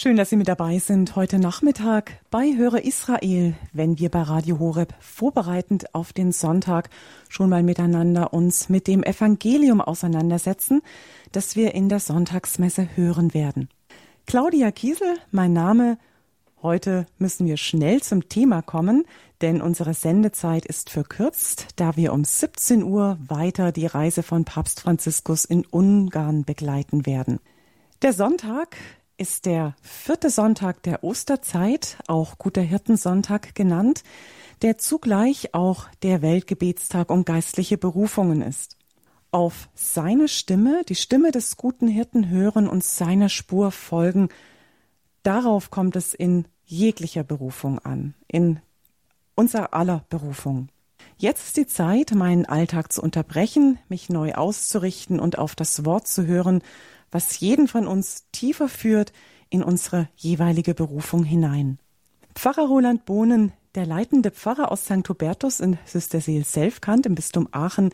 Schön, dass Sie mit dabei sind heute Nachmittag bei Höre Israel, wenn wir bei Radio Horeb vorbereitend auf den Sonntag schon mal miteinander uns mit dem Evangelium auseinandersetzen, das wir in der Sonntagsmesse hören werden. Claudia Kiesel, mein Name. Heute müssen wir schnell zum Thema kommen, denn unsere Sendezeit ist verkürzt, da wir um 17 Uhr weiter die Reise von Papst Franziskus in Ungarn begleiten werden. Der Sonntag ist der vierte Sonntag der Osterzeit, auch Guter Hirtensonntag genannt, der zugleich auch der Weltgebetstag um geistliche Berufungen ist. Auf seine Stimme, die Stimme des guten Hirten hören und seiner Spur folgen, darauf kommt es in jeglicher Berufung an, in unser aller Berufung. Jetzt ist die Zeit, meinen Alltag zu unterbrechen, mich neu auszurichten und auf das Wort zu hören, was jeden von uns tiefer führt in unsere jeweilige Berufung hinein. Pfarrer Roland Bohnen, der leitende Pfarrer aus St. Hubertus in Süsterseel Selfkant im Bistum Aachen,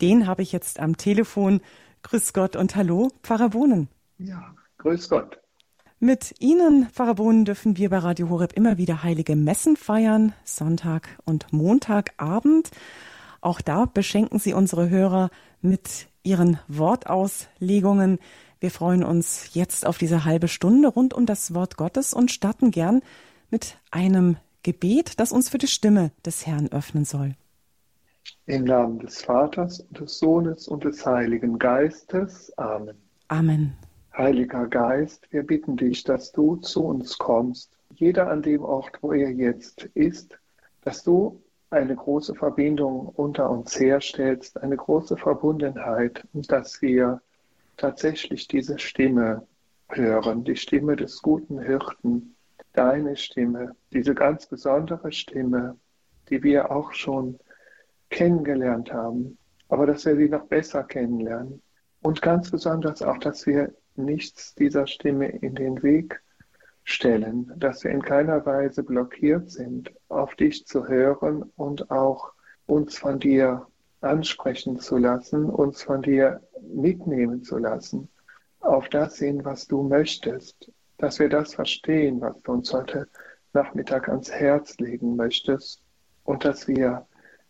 den habe ich jetzt am Telefon. Grüß Gott und hallo, Pfarrer Bohnen. Ja, grüß Gott. Mit Ihnen, Pfarrer Bohnen, dürfen wir bei Radio Horeb immer wieder heilige Messen feiern, Sonntag und Montagabend. Auch da beschenken Sie unsere Hörer mit Ihren Wortauslegungen. Wir freuen uns jetzt auf diese halbe Stunde rund um das Wort Gottes und starten gern mit einem Gebet, das uns für die Stimme des Herrn öffnen soll. Im Namen des Vaters und des Sohnes und des Heiligen Geistes. Amen. Amen. Heiliger Geist, wir bitten dich, dass du zu uns kommst, jeder an dem Ort, wo er jetzt ist, dass du eine große Verbindung unter uns herstellst, eine große Verbundenheit und dass wir tatsächlich diese Stimme hören, die Stimme des guten Hirten, deine Stimme, diese ganz besondere Stimme, die wir auch schon kennengelernt haben, aber dass wir sie noch besser kennenlernen. Und ganz besonders auch, dass wir nichts dieser Stimme in den Weg stellen, dass wir in keiner Weise blockiert sind, auf dich zu hören und auch uns von dir ansprechen zu lassen, uns von dir mitnehmen zu lassen, auf das sehen, was du möchtest, dass wir das verstehen, was du uns heute Nachmittag ans Herz legen möchtest und dass wir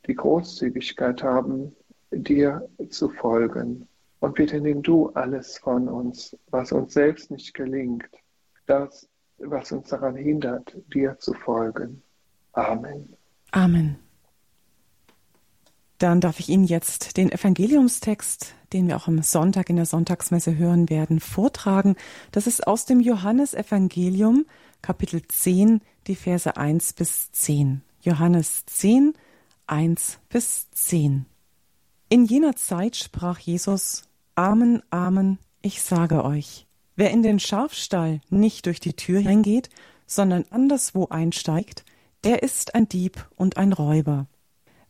die Großzügigkeit haben, dir zu folgen. Und bitte nimm du alles von uns, was uns selbst nicht gelingt, das, was uns daran hindert, dir zu folgen. Amen. Amen. Dann darf ich Ihnen jetzt den Evangeliumstext, den wir auch am Sonntag in der Sonntagsmesse hören werden, vortragen. Das ist aus dem Johannesevangelium, Kapitel 10, die Verse 1 bis 10. Johannes 10, 1 bis 10. In jener Zeit sprach Jesus, Amen, Amen, ich sage euch, wer in den Schafstall nicht durch die Tür hineingeht, sondern anderswo einsteigt, der ist ein Dieb und ein Räuber.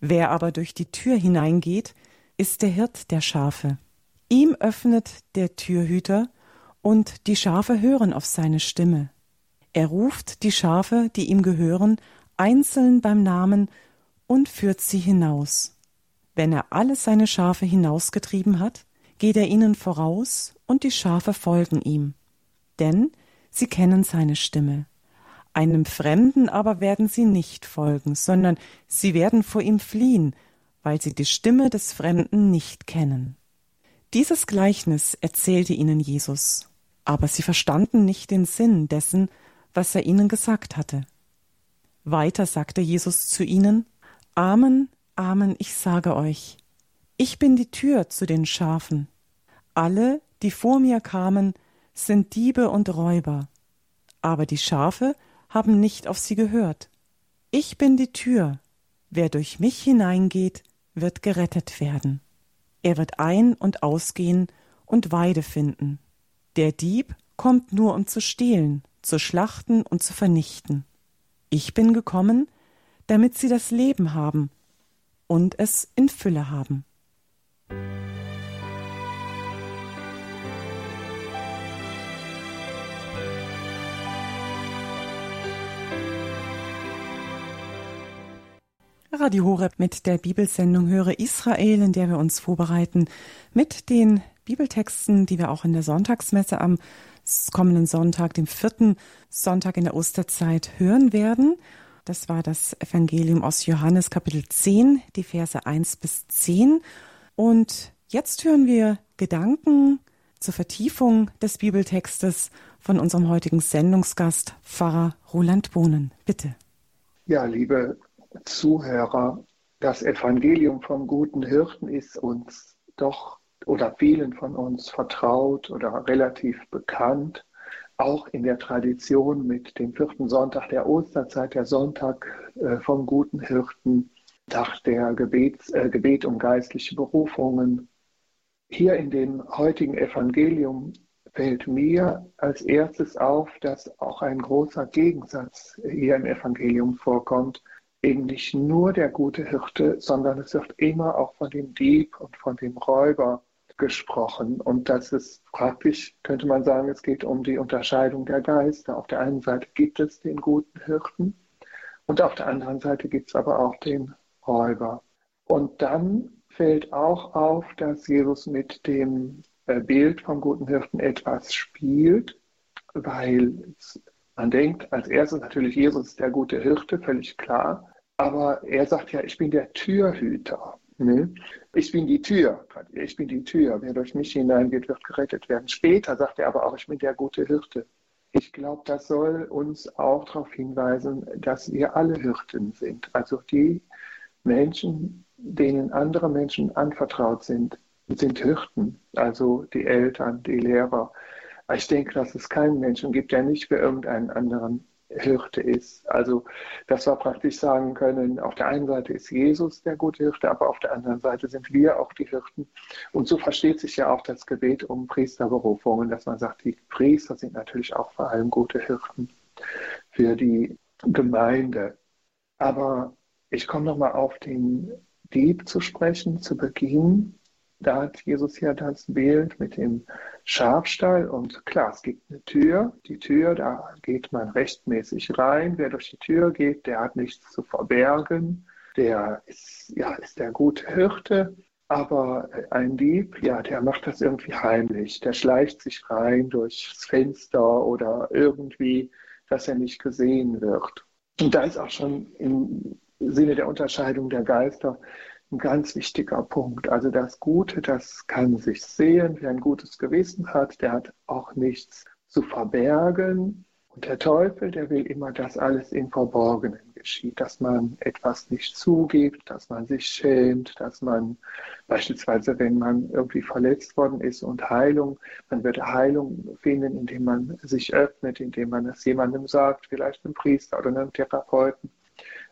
Wer aber durch die Tür hineingeht, ist der Hirt der Schafe. Ihm öffnet der Türhüter, und die Schafe hören auf seine Stimme. Er ruft die Schafe, die ihm gehören, einzeln beim Namen und führt sie hinaus. Wenn er alle seine Schafe hinausgetrieben hat, geht er ihnen voraus, und die Schafe folgen ihm, denn sie kennen seine Stimme. Einem Fremden aber werden sie nicht folgen, sondern sie werden vor ihm fliehen, weil sie die Stimme des Fremden nicht kennen. Dieses Gleichnis erzählte ihnen Jesus, aber sie verstanden nicht den Sinn dessen, was er ihnen gesagt hatte. Weiter sagte Jesus zu ihnen, Amen, Amen, ich sage euch, ich bin die Tür zu den Schafen. Alle, die vor mir kamen, sind Diebe und Räuber, aber die Schafe haben nicht auf sie gehört. Ich bin die Tür. Wer durch mich hineingeht, wird gerettet werden. Er wird ein- und ausgehen und Weide finden. Der Dieb kommt nur, um zu stehlen, zu schlachten und zu vernichten. Ich bin gekommen, damit sie das Leben haben und es in Fülle haben. Radio Horeb mit der Bibelsendung Höre Israel, in der wir uns vorbereiten mit den Bibeltexten, die wir auch in der Sonntagsmesse am kommenden Sonntag, dem vierten Sonntag in der Osterzeit, hören werden. Das war das Evangelium aus Johannes Kapitel 10, die Verse 1 bis 10. Und jetzt hören wir Gedanken zur Vertiefung des Bibeltextes von unserem heutigen Sendungsgast, Pfarrer Roland Bohnen. Bitte. Ja, liebe Zuhörer, das Evangelium vom guten Hirten ist uns doch oder vielen von uns vertraut oder relativ bekannt auch in der Tradition mit dem vierten Sonntag der Osterzeit, der Sonntag äh, vom guten Hirten, Tag der Gebets, äh, Gebet um geistliche Berufungen. Hier in dem heutigen Evangelium fällt mir als erstes auf, dass auch ein großer Gegensatz hier im Evangelium vorkommt. Eben nicht nur der gute Hirte, sondern es wird immer auch von dem Dieb und von dem Räuber gesprochen. Und das ist praktisch, könnte man sagen, es geht um die Unterscheidung der Geister. Auf der einen Seite gibt es den guten Hirten und auf der anderen Seite gibt es aber auch den Räuber. Und dann fällt auch auf, dass Jesus mit dem äh, Bild vom guten Hirten etwas spielt, weil man denkt, als erstes natürlich, Jesus ist der gute Hirte, völlig klar. Aber er sagt ja, ich bin der Türhüter. Nee. Ich bin die Tür, ich bin die Tür. Wer durch mich hineingeht, wird gerettet werden. Später sagt er aber auch, ich bin der gute Hirte. Ich glaube, das soll uns auch darauf hinweisen, dass wir alle Hirten sind. Also die Menschen, denen andere Menschen anvertraut sind, sind Hirten. Also die Eltern, die Lehrer. Ich denke, dass es keinen Menschen gibt, der nicht für irgendeinen anderen Hirte ist. Also, dass wir praktisch sagen können, auf der einen Seite ist Jesus der gute Hirte, aber auf der anderen Seite sind wir auch die Hirten. Und so versteht sich ja auch das Gebet um Priesterberufungen, dass man sagt, die Priester sind natürlich auch vor allem gute Hirten für die Gemeinde. Aber ich komme nochmal auf den Dieb zu sprechen, zu Beginn da hat Jesus ja das Bild mit dem Schafstall und klar, es gibt eine Tür. Die Tür, da geht man rechtmäßig rein. Wer durch die Tür geht, der hat nichts zu verbergen. Der ist, ja, ist der gute Hirte. Aber ein Dieb, ja, der macht das irgendwie heimlich. Der schleicht sich rein durchs Fenster oder irgendwie, dass er nicht gesehen wird. Und da ist auch schon im Sinne der Unterscheidung der Geister ein ganz wichtiger Punkt. Also das Gute, das kann sich sehen, wer ein gutes Gewissen hat, der hat auch nichts zu verbergen. Und der Teufel, der will immer, dass alles im Verborgenen geschieht, dass man etwas nicht zugibt, dass man sich schämt, dass man beispielsweise, wenn man irgendwie verletzt worden ist und Heilung, man wird Heilung finden, indem man sich öffnet, indem man es jemandem sagt, vielleicht einem Priester oder einem Therapeuten.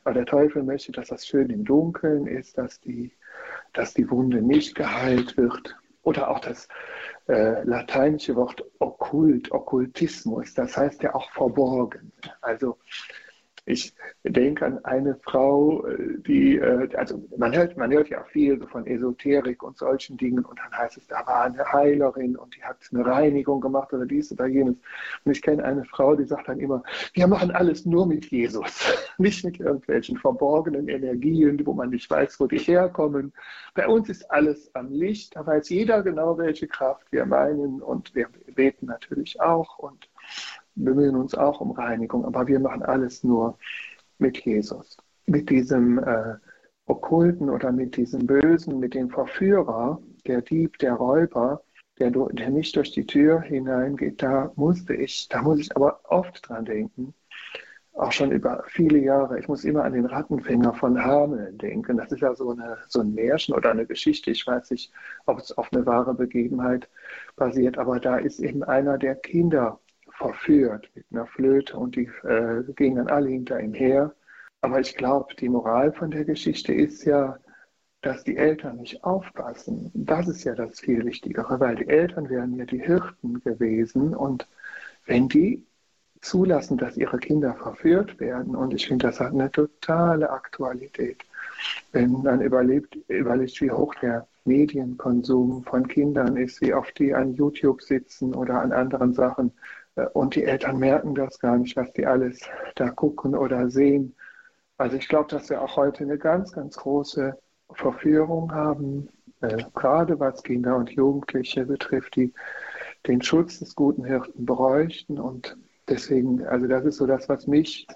Aber der Teufel möchte, dass das schön im Dunkeln ist, dass die, dass die Wunde nicht geheilt wird. Oder auch das äh, lateinische Wort okkult, Okkultismus, das heißt ja auch verborgen. Also ich denke an eine Frau, äh, die, äh, also man hört, man hört ja viel von Esoterik und solchen Dingen und dann heißt es, da war eine Heilerin und die hat eine Reinigung gemacht oder dies oder jenes. Und ich kenne eine Frau, die sagt dann immer, wir machen alles nur mit Jesus, nicht mit irgendwelchen verborgenen Energien, wo man nicht weiß, wo die herkommen. Bei uns ist alles am Licht, da weiß jeder genau, welche Kraft wir meinen und wir beten natürlich auch und bemühen uns auch um Reinigung, aber wir machen alles nur mit Jesus. Mit diesem äh, Okkulten oder mit diesem Bösen, mit dem Verführer, der Dieb, der Räuber, der, der nicht durch die Tür hineingeht, da musste ich, da muss ich aber oft dran denken, auch schon über viele Jahre. Ich muss immer an den Rattenfänger von Hameln denken. Das ist ja so, eine, so ein Märchen oder eine Geschichte. Ich weiß nicht, ob es auf eine wahre Begebenheit basiert, aber da ist eben einer der Kinder verführt mit einer Flöte und die äh, gingen dann alle hinter ihm her. Aber ich glaube, die Moral von der Geschichte ist ja, dass die Eltern nicht aufpassen. Das ist ja das viel Wichtigere, weil die Eltern wären ja die Hirten gewesen und wenn die zulassen, dass ihre Kinder verführt werden, und ich finde, das hat eine totale Aktualität, wenn man überlebt, überlegt, wie hoch der Medienkonsum von Kindern ist, wie oft die an YouTube sitzen oder an anderen Sachen, und die Eltern merken das gar nicht, was die alles da gucken oder sehen. Also ich glaube, dass wir auch heute eine ganz, ganz große Verführung haben, äh, gerade was Kinder und Jugendliche betrifft, die den Schutz des guten Hirten bräuchten. Und deswegen, also das ist so das, was mich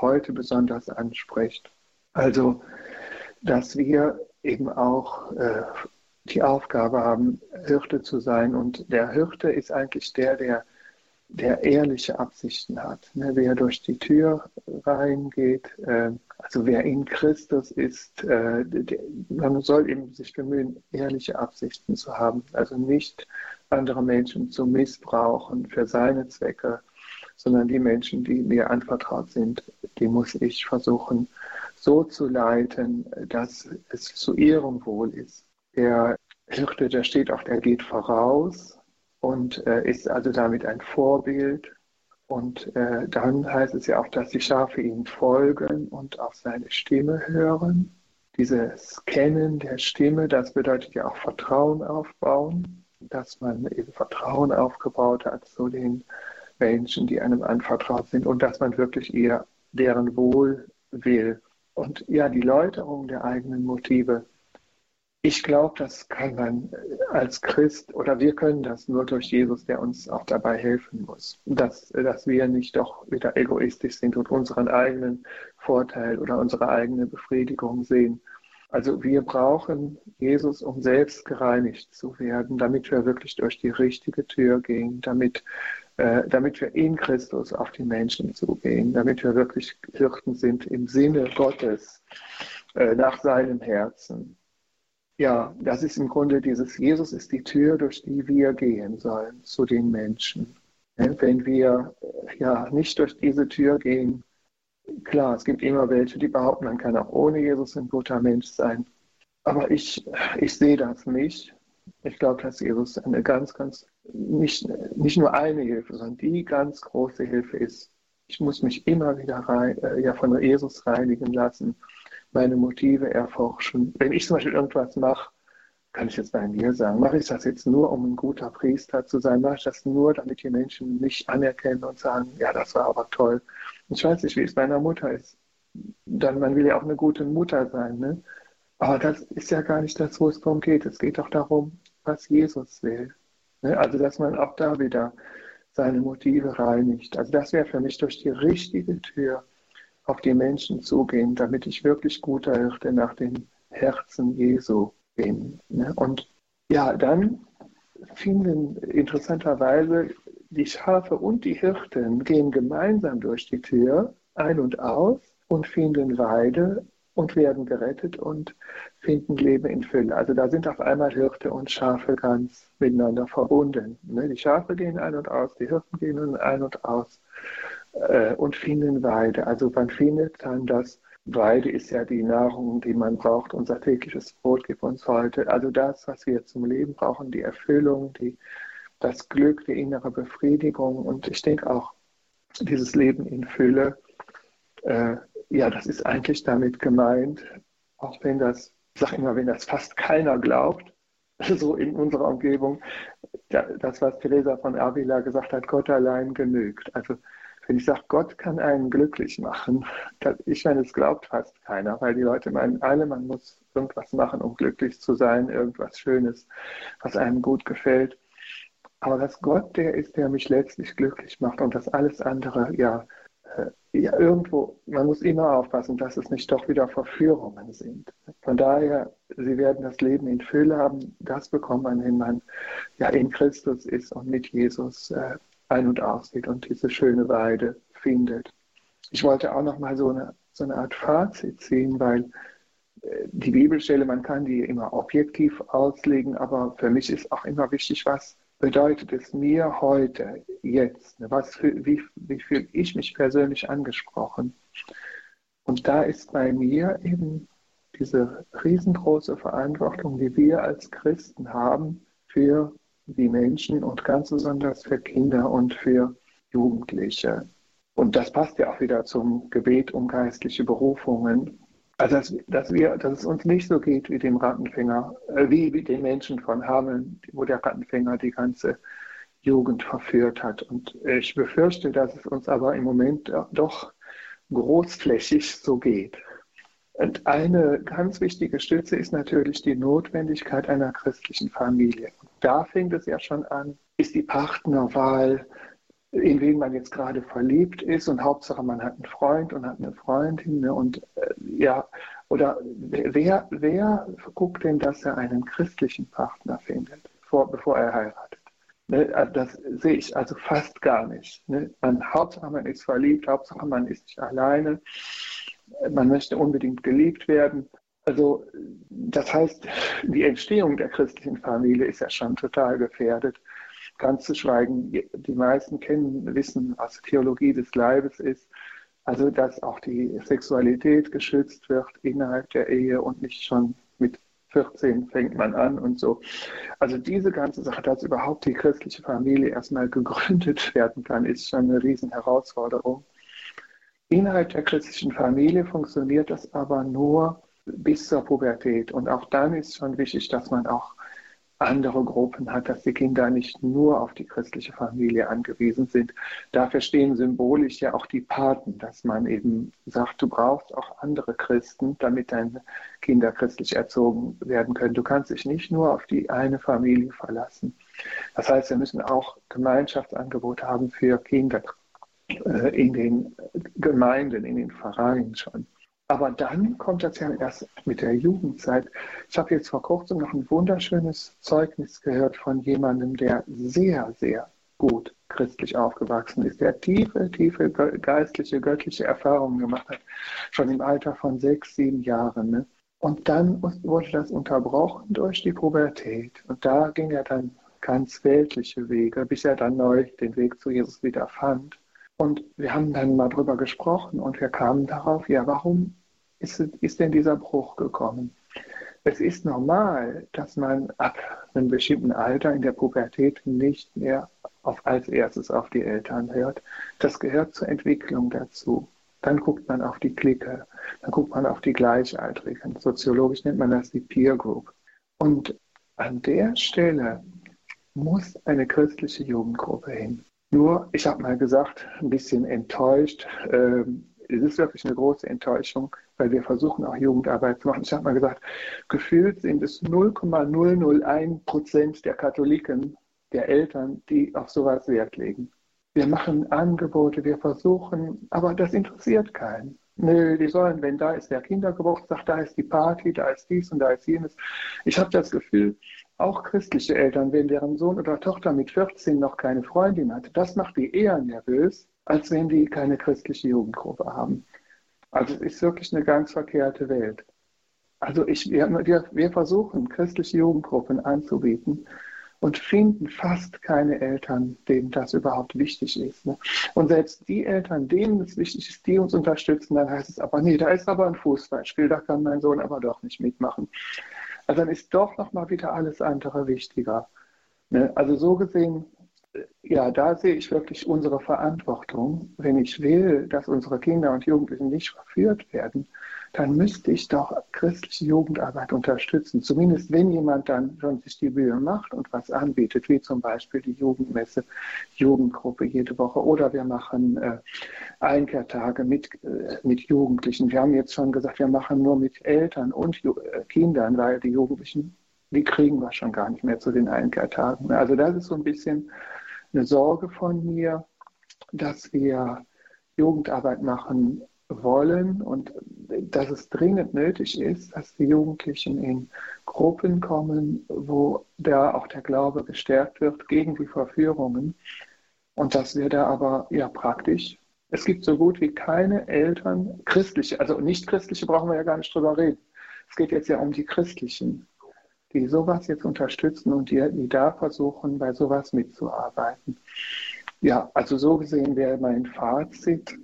heute besonders anspricht. Also, dass wir eben auch äh, die Aufgabe haben, Hirte zu sein. Und der Hirte ist eigentlich der, der, der ehrliche Absichten hat. Ne? Wer durch die Tür reingeht, äh, also wer in Christus ist, äh, der, man soll eben sich bemühen, ehrliche Absichten zu haben. Also nicht andere Menschen zu missbrauchen für seine Zwecke, sondern die Menschen, die mir anvertraut sind, die muss ich versuchen so zu leiten, dass es zu ihrem Wohl ist. Der Hirte, der steht auch, der geht voraus und äh, ist also damit ein Vorbild. Und äh, dann heißt es ja auch, dass die Schafe ihm folgen und auf seine Stimme hören. Dieses Kennen der Stimme, das bedeutet ja auch Vertrauen aufbauen, dass man eben Vertrauen aufgebaut hat zu den Menschen, die einem anvertraut sind und dass man wirklich eher deren Wohl will. Und ja, die Läuterung der eigenen Motive, ich glaube, das kann man als Christ oder wir können das nur durch Jesus, der uns auch dabei helfen muss, dass, dass wir nicht doch wieder egoistisch sind und unseren eigenen Vorteil oder unsere eigene Befriedigung sehen. Also wir brauchen Jesus, um selbst gereinigt zu werden, damit wir wirklich durch die richtige Tür gehen, damit, äh, damit wir in Christus auf die Menschen zugehen, damit wir wirklich Hirten sind im Sinne Gottes, äh, nach seinem Herzen. Ja, das ist im Grunde dieses, Jesus ist die Tür, durch die wir gehen sollen zu den Menschen. Wenn wir äh, ja nicht durch diese Tür gehen, klar, es gibt immer welche, die behaupten, man kann auch ohne Jesus ein guter Mensch sein. Aber ich, ich sehe das nicht. Ich glaube, dass Jesus eine ganz, ganz, nicht, nicht nur eine Hilfe, sondern die ganz große Hilfe ist. Ich muss mich immer wieder rein, äh, ja, von Jesus reinigen lassen meine Motive erforschen. Wenn ich zum Beispiel irgendwas mache, kann ich jetzt bei mir sagen, mache ich das jetzt nur, um ein guter Priester zu sein? Mache ich das nur, damit die Menschen mich anerkennen und sagen, ja, das war aber toll. Ich weiß nicht, wie es meiner Mutter ist. Dann, man will ja auch eine gute Mutter sein, ne? Aber das ist ja gar nicht das, wo es darum geht. Es geht doch darum, was Jesus will. Ne? Also, dass man auch da wieder seine Motive reinigt. Also, das wäre für mich durch die richtige Tür auf die Menschen zugehen, damit ich wirklich guter Hirte nach dem Herzen Jesu bin. Ne? Und ja, dann finden interessanterweise die Schafe und die Hirten gehen gemeinsam durch die Tür ein und aus und finden Weide und werden gerettet und finden Leben in Fülle. Also da sind auf einmal Hirte und Schafe ganz miteinander verbunden. Ne? Die Schafe gehen ein und aus, die Hirten gehen ein und aus äh, und finden Weide. Also man findet dann das, Weide ist ja die Nahrung, die man braucht. Unser tägliches Brot gibt uns heute. Also das, was wir zum Leben brauchen, die Erfüllung, die, das Glück, die innere Befriedigung. Und ich denke auch, dieses Leben in Fülle, äh, ja, das ist eigentlich damit gemeint, auch wenn das, ich sage immer, wenn das fast keiner glaubt, so in unserer Umgebung, das, was Teresa von Avila gesagt hat, Gott allein genügt. Also wenn ich sage, Gott kann einen glücklich machen, ich meine, es glaubt fast keiner, weil die Leute meinen alle, man muss irgendwas machen, um glücklich zu sein, irgendwas Schönes, was einem gut gefällt. Aber dass Gott der ist, der mich letztlich glücklich macht und das alles andere, ja, äh, ja, irgendwo, man muss immer aufpassen, dass es nicht doch wieder Verführungen sind. Von daher, Sie werden das Leben in Fülle haben, das bekommt man, wenn man ja in Christus ist und mit Jesus äh, ein- und ausgeht und diese schöne Weide findet. Ich wollte auch noch mal so eine, so eine Art Fazit ziehen, weil äh, die Bibelstelle, man kann die immer objektiv auslegen, aber für mich ist auch immer wichtig, was bedeutet es mir heute, jetzt? Was für, wie, wie fühle ich mich persönlich angesprochen? Und da ist bei mir eben diese riesengroße Verantwortung, die wir als Christen haben für die Menschen und ganz besonders für Kinder und für Jugendliche. Und das passt ja auch wieder zum Gebet um geistliche Berufungen. Also, dass, dass, wir, dass es uns nicht so geht wie dem Rattenfänger, äh, wie, wie den Menschen von Hameln, wo der Rattenfänger die ganze Jugend verführt hat. Und ich befürchte, dass es uns aber im Moment doch großflächig so geht. Und eine ganz wichtige Stütze ist natürlich die Notwendigkeit einer christlichen Familie. Da fängt es ja schon an, ist die Partnerwahl, in wen man jetzt gerade verliebt ist und Hauptsache man hat einen Freund und hat eine Freundin ne? und äh, ja, oder wer, wer guckt denn, dass er einen christlichen Partner findet, vor, bevor er heiratet? Ne? Also das sehe ich also fast gar nicht. Ne? Man, Hauptsache man ist verliebt, Hauptsache man ist nicht alleine, man möchte unbedingt geliebt werden. Also das heißt, die Entstehung der christlichen Familie ist ja schon total gefährdet. Ganz zu schweigen, die meisten kennen, wissen, was Theologie des Leibes ist. Also, dass auch die Sexualität geschützt wird innerhalb der Ehe und nicht schon mit 14 fängt man an und so. Also diese ganze Sache, dass überhaupt die christliche Familie erstmal gegründet werden kann, ist schon eine riesen Herausforderung. Innerhalb der christlichen Familie funktioniert das aber nur bis zur Pubertät. Und auch dann ist schon wichtig, dass man auch andere Gruppen hat, dass die Kinder nicht nur auf die christliche Familie angewiesen sind. Dafür stehen symbolisch ja auch die Paten, dass man eben sagt, du brauchst auch andere Christen, damit deine Kinder christlich erzogen werden können. Du kannst dich nicht nur auf die eine Familie verlassen. Das heißt, wir müssen auch Gemeinschaftsangebote haben für Kinder äh, in den Gemeinden, in den Vereinen schon. Aber dann kommt das ja erst mit der Jugendzeit. Ich habe jetzt vor kurzem noch ein wunderschönes Zeugnis gehört von jemandem, der sehr, sehr gut christlich aufgewachsen ist, der tiefe, tiefe geistliche, göttliche Erfahrungen gemacht hat, schon im Alter von sechs, sieben Jahren. Ne? Und dann wurde das unterbrochen durch die Pubertät. Und da ging er dann ganz weltliche Wege, bis er dann neu den Weg zu Jesus wieder fand. Und wir haben dann mal drüber gesprochen und wir kamen darauf, ja, warum ist, ist denn dieser Bruch gekommen? Es ist normal, dass man ab einem bestimmten Alter in der Pubertät nicht mehr auf, als erstes auf die Eltern hört. Das gehört zur Entwicklung dazu. Dann guckt man auf die Clique, dann guckt man auf die Gleichaltrigen. Soziologisch nennt man das die Peer Group. Und an der Stelle muss eine christliche Jugendgruppe hin. Nur, ich habe mal gesagt, ein bisschen enttäuscht. Ähm, es ist wirklich eine große Enttäuschung, weil wir versuchen auch Jugendarbeit zu machen. Ich habe mal gesagt, gefühlt sind es 0,001 Prozent der Katholiken, der Eltern, die auf sowas Wert legen. Wir machen Angebote, wir versuchen, aber das interessiert keinen. Nö, die sollen, wenn da ist der Kindergeburtstag, da ist die Party, da ist dies und da ist jenes. Ich habe das Gefühl, auch christliche Eltern, wenn deren Sohn oder Tochter mit 14 noch keine Freundin hat, das macht die eher nervös, als wenn die keine christliche Jugendgruppe haben. Also es ist wirklich eine ganz verkehrte Welt. Also ich, wir, wir versuchen, christliche Jugendgruppen anzubieten und finden fast keine Eltern, denen das überhaupt wichtig ist. Ne? Und selbst die Eltern, denen es wichtig ist, die uns unterstützen, dann heißt es aber, nee, da ist aber ein Fußballspiel, da kann mein Sohn aber doch nicht mitmachen. Also dann ist doch nochmal wieder alles andere wichtiger. Ne? Also so gesehen, äh, ja, da sehe ich wirklich unsere Verantwortung. Wenn ich will, dass unsere Kinder und Jugendlichen nicht verführt werden, dann müsste ich doch christliche Jugendarbeit unterstützen. Zumindest wenn jemand dann schon sich die Mühe macht und was anbietet, wie zum Beispiel die Jugendmesse, Jugendgruppe jede Woche. Oder wir machen äh, Einkehrtage mit, äh, mit Jugendlichen. Wir haben jetzt schon gesagt, wir machen nur mit Eltern und Ju äh, Kindern, weil die Jugendlichen, die kriegen wir schon gar nicht mehr zu den Einkehrtagen. Also das ist so ein bisschen eine Sorge von mir, dass wir Jugendarbeit machen wollen und dass es dringend nötig ist, dass die Jugendlichen in Gruppen kommen, wo da auch der Glaube gestärkt wird gegen die Verführungen. Und dass wir da aber ja praktisch, es gibt so gut wie keine Eltern, christliche, also nicht christliche brauchen wir ja gar nicht drüber reden. Es geht jetzt ja um die christlichen, die sowas jetzt unterstützen und die, die da versuchen, bei sowas mitzuarbeiten. Ja, also so gesehen wäre mein Fazit,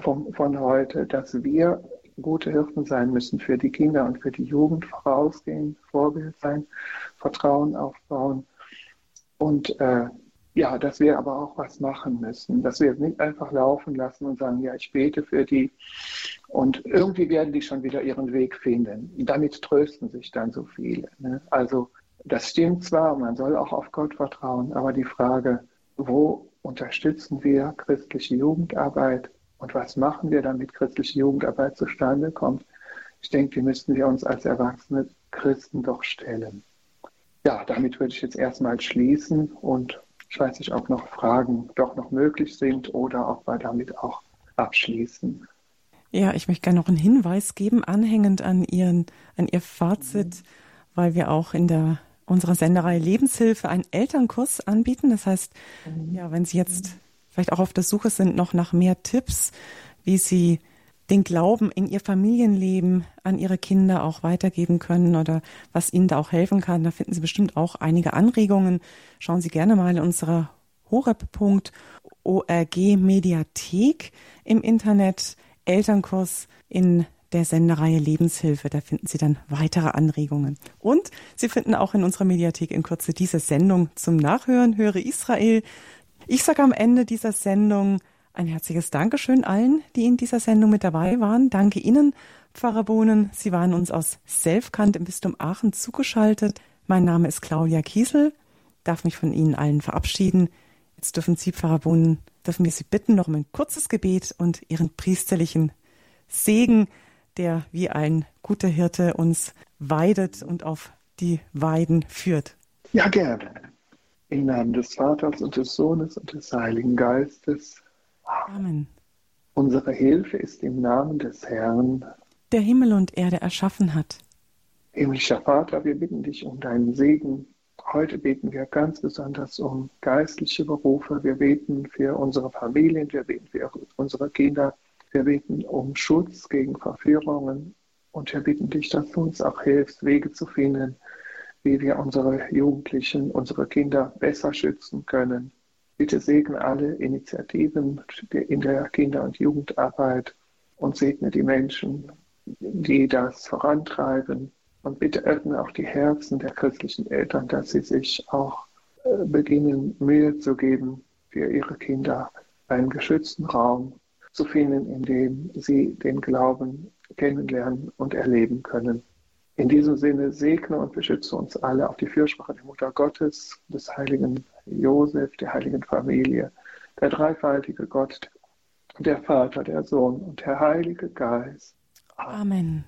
von, von heute, dass wir gute Hirten sein müssen für die Kinder und für die Jugend, vorausgehen, Vorbild sein, Vertrauen aufbauen und äh, ja, dass wir aber auch was machen müssen, dass wir nicht einfach laufen lassen und sagen, ja, ich bete für die und irgendwie werden die schon wieder ihren Weg finden. Damit trösten sich dann so viele. Ne? Also das stimmt zwar, man soll auch auf Gott vertrauen, aber die Frage, wo unterstützen wir christliche Jugendarbeit? Und was machen wir, damit christliche Jugendarbeit zustande kommt? Ich denke, die müssten wir uns als erwachsene Christen doch stellen. Ja, damit würde ich jetzt erstmal schließen und Ich weiß nicht, ob noch Fragen doch noch möglich sind oder ob wir damit auch abschließen. Ja, ich möchte gerne noch einen Hinweis geben, anhängend an, Ihren, an Ihr Fazit, weil wir auch in der unserer Senderei Lebenshilfe einen Elternkurs anbieten. Das heißt, mhm. ja, wenn Sie jetzt vielleicht auch auf der Suche sind noch nach mehr Tipps, wie Sie den Glauben in Ihr Familienleben an Ihre Kinder auch weitergeben können oder was Ihnen da auch helfen kann, da finden Sie bestimmt auch einige Anregungen. Schauen Sie gerne mal in unserer horeb.org Mediathek im Internet Elternkurs in der Sendereihe Lebenshilfe. Da finden Sie dann weitere Anregungen. Und Sie finden auch in unserer Mediathek in Kürze diese Sendung zum Nachhören, Höre Israel. Ich sage am Ende dieser Sendung ein herzliches Dankeschön allen, die in dieser Sendung mit dabei waren. Danke Ihnen, Pfarrer Bohnen. Sie waren uns aus Selfkant im Bistum Aachen zugeschaltet. Mein Name ist Claudia Kiesel. Darf mich von Ihnen allen verabschieden. Jetzt dürfen Sie, Pfarrer Bohnen, dürfen wir Sie bitten noch um ein kurzes Gebet und Ihren priesterlichen Segen der wie ein guter Hirte uns weidet und auf die Weiden führt. Ja, gerne. Im Namen des Vaters und des Sohnes und des Heiligen Geistes. Amen. Unsere Hilfe ist im Namen des Herrn, der Himmel und Erde erschaffen hat. Himmlischer Vater, wir bitten dich um deinen Segen. Heute beten wir ganz besonders um geistliche Berufe. Wir beten für unsere Familien, wir beten für unsere Kinder. Wir bitten um Schutz gegen Verführungen und wir bitten dich, dass du uns auch hilfst, Wege zu finden, wie wir unsere Jugendlichen, unsere Kinder besser schützen können. Bitte segne alle Initiativen in der Kinder- und Jugendarbeit und segne die Menschen, die das vorantreiben. Und bitte öffne auch die Herzen der christlichen Eltern, dass sie sich auch äh, beginnen, Mühe zu geben, für ihre Kinder einen geschützten Raum zu finden, in dem sie den Glauben kennenlernen und erleben können. In diesem Sinne segne und beschütze uns alle auf die Fürsprache der Mutter Gottes, des heiligen Josef, der heiligen Familie, der dreifaltige Gott, der Vater, der Sohn und der Heilige Geist. Amen. Amen.